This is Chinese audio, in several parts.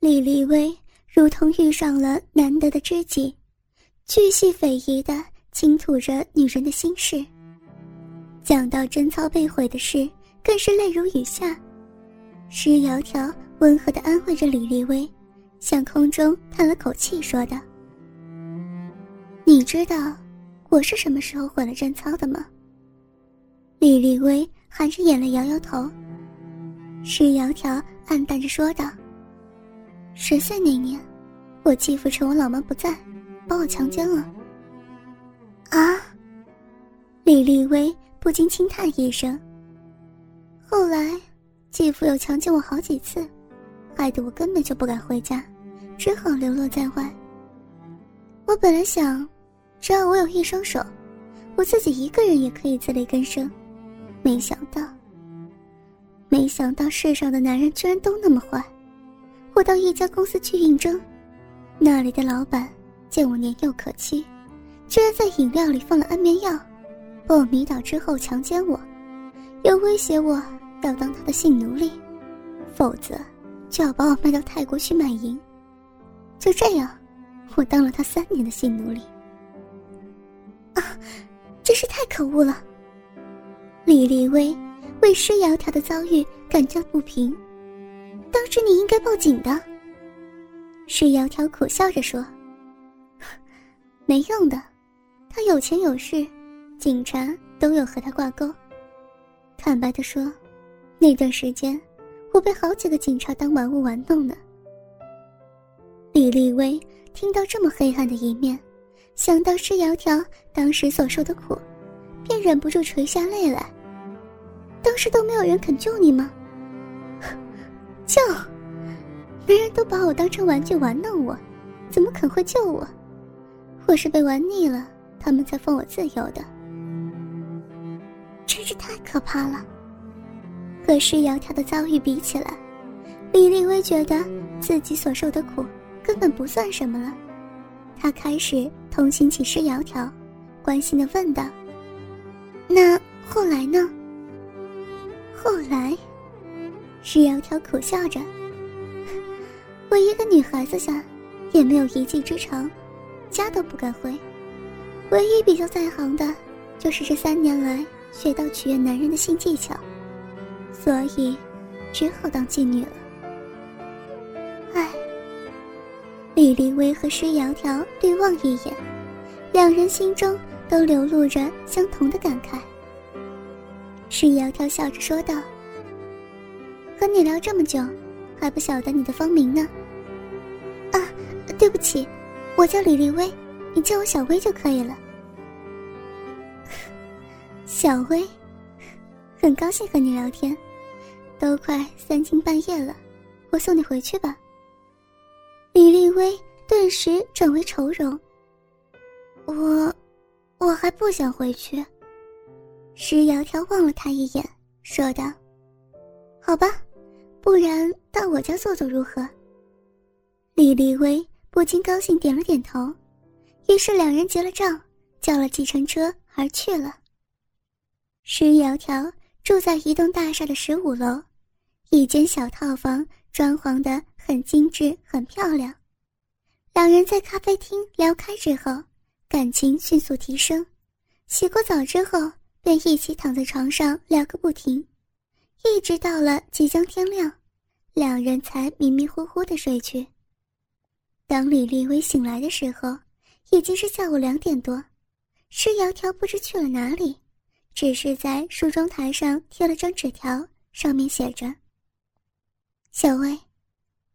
李立威如同遇上了难得的知己，巨细匪夷的倾吐着女人的心事。讲到贞操被毁的事，更是泪如雨下。施窈窕温和的安慰着李立威，向空中叹了口气，说道：“你知道我是什么时候毁了贞操的吗？”李立威含着眼泪摇摇头。施窈窕暗淡着说道。十岁那年，我继父趁我老妈不在，把我强奸了。啊！李立威不禁轻叹一声。后来，继父又强奸我好几次，害得我根本就不敢回家，只好流落在外。我本来想，只要我有一双手，我自己一个人也可以自力更生，没想到，没想到世上的男人居然都那么坏。我到一家公司去应征，那里的老板见我年幼可欺，居然在饮料里放了安眠药，把我迷倒之后强奸我，又威胁我要当他的性奴隶，否则就要把我卖到泰国去卖淫。就这样，我当了他三年的性奴隶。啊，真是太可恶了！李立威为施窈窕的遭遇感到不平。当时你应该报警的。施窈窕苦笑着说：“ 没用的，他有钱有势，警察都有和他挂钩。坦白的说，那段时间我被好几个警察当玩物玩弄呢。”李立威听到这么黑暗的一面，想到施窈窕当时所受的苦，便忍不住垂下泪来。当时都没有人肯救你吗？救！别人都把我当成玩具玩弄我，怎么肯会救我？我是被玩腻了，他们才放我自由的。真是太可怕了。和施窈窕的遭遇比起来，李立威觉得自己所受的苦根本不算什么了。他开始同情起施窈窕，关心的问道：“那后来呢？”后来。施窈窕苦笑着：“我一个女孩子家，也没有一技之长，家都不敢回。唯一比较在行的，就是这三年来学到取悦男人的新技巧，所以只好当妓女了。”哎，李立威和施窈窕对望一眼，两人心中都流露着相同的感慨。施窈窕笑着说道。和你聊这么久，还不晓得你的芳名呢。啊，对不起，我叫李立威，你叫我小薇就可以了。小薇，很高兴和你聊天。都快三更半夜了，我送你回去吧。李立威顿时转为愁容。我，我还不想回去。石窈窕望了他一眼，说道：“好吧。”不然到我家坐坐如何？李立威不禁高兴，点了点头。于是两人结了账，叫了计程车而去了。石窈窕住在一栋大厦的十五楼，一间小套房，装潢的很精致，很漂亮。两人在咖啡厅聊开之后，感情迅速提升。洗过澡之后，便一起躺在床上聊个不停。一直到了即将天亮，两人才迷迷糊糊的睡去。当李立威醒来的时候，已经是下午两点多。施窈窕不知去了哪里，只是在梳妆台上贴了张纸条，上面写着：“小薇，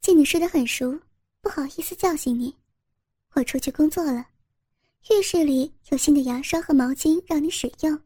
见你睡得很熟，不好意思叫醒你，我出去工作了，浴室里有新的牙刷和毛巾让你使用。”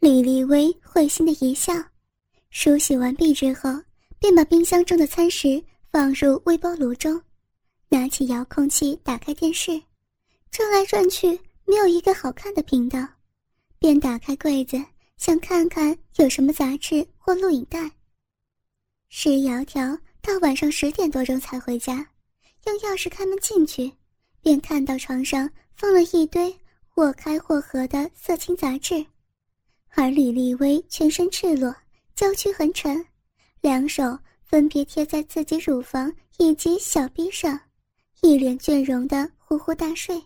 李立威会心的一笑。梳洗完毕之后，便把冰箱中的餐食放入微波炉中，拿起遥控器打开电视，转来转去没有一个好看的频道，便打开柜子想看看有什么杂志或录影带。施窈窕到晚上十点多钟才回家，用钥匙开门进去，便看到床上放了一堆或开或合的色情杂志，而李立威全身赤裸。娇躯横陈，两手分别贴在自己乳房以及小臂上，一脸倦容的呼呼大睡。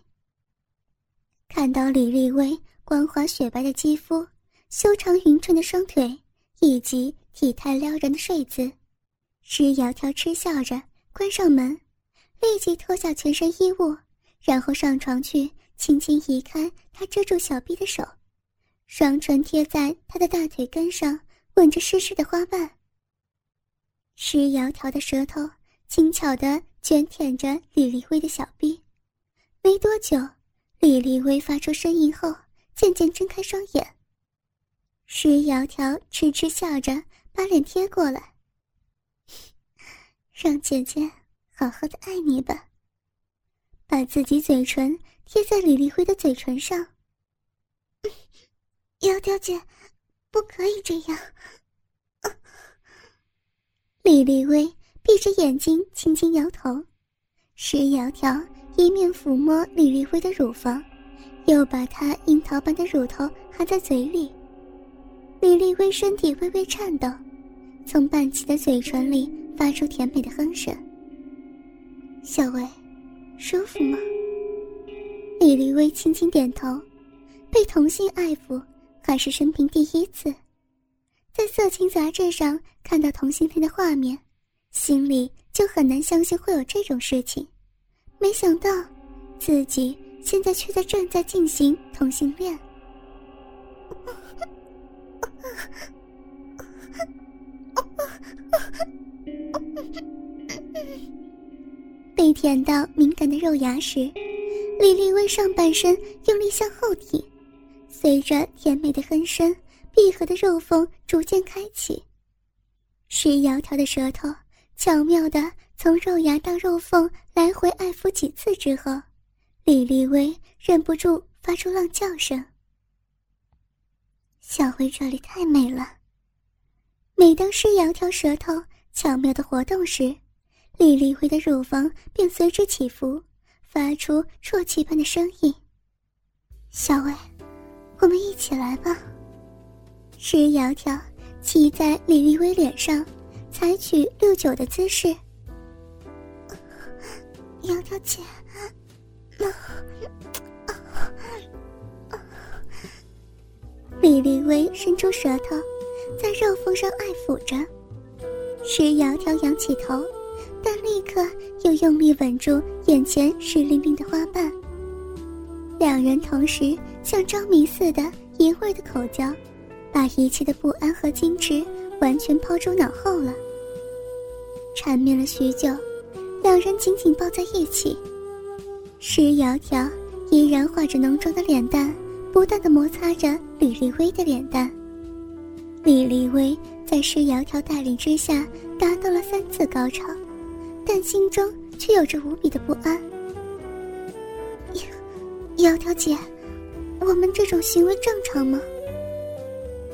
看到李丽薇光滑雪白的肌肤、修长匀称的双腿以及体态撩人的睡姿，施窈窕嗤笑着关上门，立即脱下全身衣物，然后上床去轻轻移开他遮住小臂的手，双唇贴在他的大腿根上，吻着湿湿的花瓣。施窈窕的舌头轻巧地卷舔着李丽薇的小臂，没多久。李丽薇发出声音后，渐渐睁开双眼。施窈窕痴痴笑着，把脸贴过来，让姐姐好好的爱你吧。把自己嘴唇贴在李丽辉的嘴唇上。窈窕姐，不可以这样。李丽薇闭着眼睛，轻轻摇头。石窈窕。一面抚摸李丽薇的乳房，又把她樱桃般的乳头含在嘴里。李丽薇身体微微颤抖，从半起的嘴唇里发出甜美的哼声。小薇，舒服吗？李丽薇轻轻点头。被同性爱抚还是生平第一次，在色情杂志上看到同性恋的画面，心里就很难相信会有这种事情。没想到，自己现在却在正在进行同性恋。被舔到敏感的肉芽时，李丽薇上半身用力向后挺，随着甜美的哼声，闭合的肉缝逐渐开启。施窈窕的舌头巧妙的。从肉芽到肉缝来回爱抚几次之后，李丽薇忍不住发出浪叫声。小薇这里太美了。每当施窈窕舌头巧妙的活动时，李丽薇的乳房便随之起伏，发出啜泣般的声音。小薇，我们一起来吧。施窈窕骑在李丽薇脸上，采取六九的姿势。窈窕姐，李丽薇伸出舌头，在肉缝上爱抚着。石窈窕仰起头，但立刻又用力吻住眼前湿淋淋的花瓣。两人同时像着迷似的一会儿的口交，把一切的不安和矜持完全抛诸脑后了。缠绵了许久。两人紧紧抱在一起，施窈窕依然画着浓妆的脸蛋，不断的摩擦着李丽薇的脸蛋。李丽薇在施窈窕带领之下达到了三次高潮，但心中却有着无比的不安。窈窕姐，我们这种行为正常吗？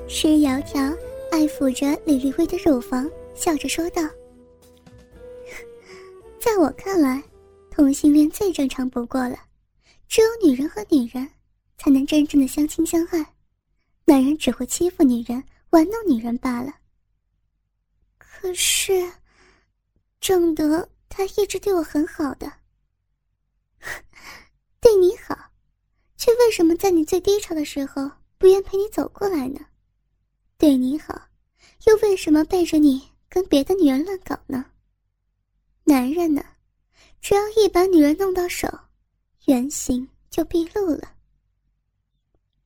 施窈窕爱抚着李丽薇的乳房，笑着说道。在我看来，同性恋最正常不过了。只有女人和女人，才能真正的相亲相爱。男人只会欺负女人、玩弄女人罢了。可是，正德他一直对我很好的，对你好，却为什么在你最低潮的时候不愿陪你走过来呢？对你好，又为什么背着你跟别的女人乱搞呢？男人呢，只要一把女人弄到手，原形就毕露了。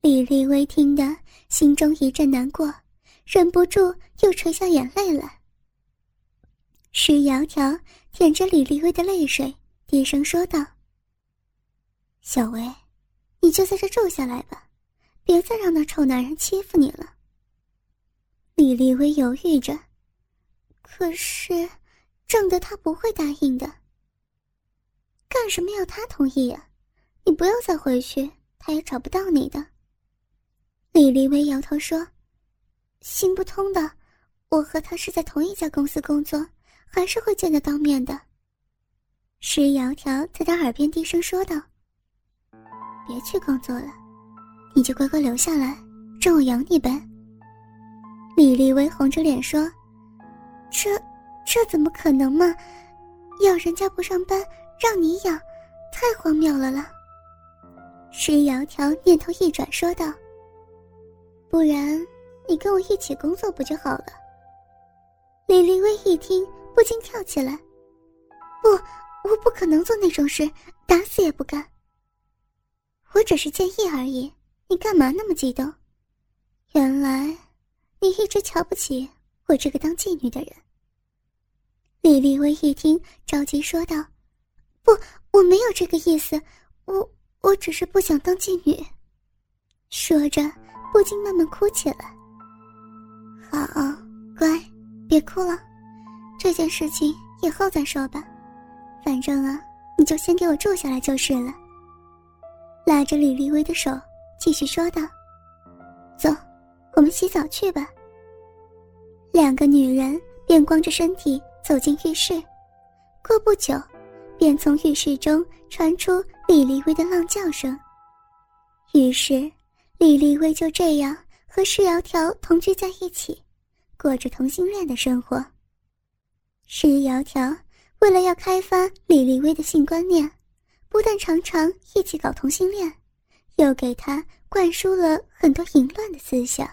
李丽薇听得心中一阵难过，忍不住又垂下眼泪来。石窈窕舔着李丽薇的泪水，低声说道：“小薇，你就在这住下来吧，别再让那臭男人欺负你了。”李丽薇犹豫着，可是。正德他不会答应的。干什么要他同意呀？你不要再回去，他也找不到你的。李丽薇摇头说：“行不通的，我和他是在同一家公司工作，还是会见得到面的。”石窈窕在他耳边低声说道：“别去工作了，你就乖乖留下来，让我养你呗。”李丽薇红着脸说：“这。”这怎么可能嘛？要人家不上班，让你养，太荒谬了了。石窈窕念头一转，说道：“不然你跟我一起工作不就好了？”李丽薇一听，不禁跳起来：“不，我不可能做那种事，打死也不干。我只是建议而已，你干嘛那么激动？原来你一直瞧不起我这个当妓女的人。”李丽薇一听，着急说道：“不，我没有这个意思，我……”我只是不想当妓女。说着，不禁慢慢哭起来。好，乖，别哭了，这件事情以后再说吧。反正啊，你就先给我住下来就是了。拉着李丽薇的手，继续说道：“走，我们洗澡去吧。”两个女人便光着身体走进浴室。过不久。便从浴室中传出李丽薇的浪叫声。于是，李丽薇就这样和施窈窕同居在一起，过着同性恋的生活。施窈窕为了要开发李丽薇的性观念，不但常常一起搞同性恋，又给他灌输了很多淫乱的思想。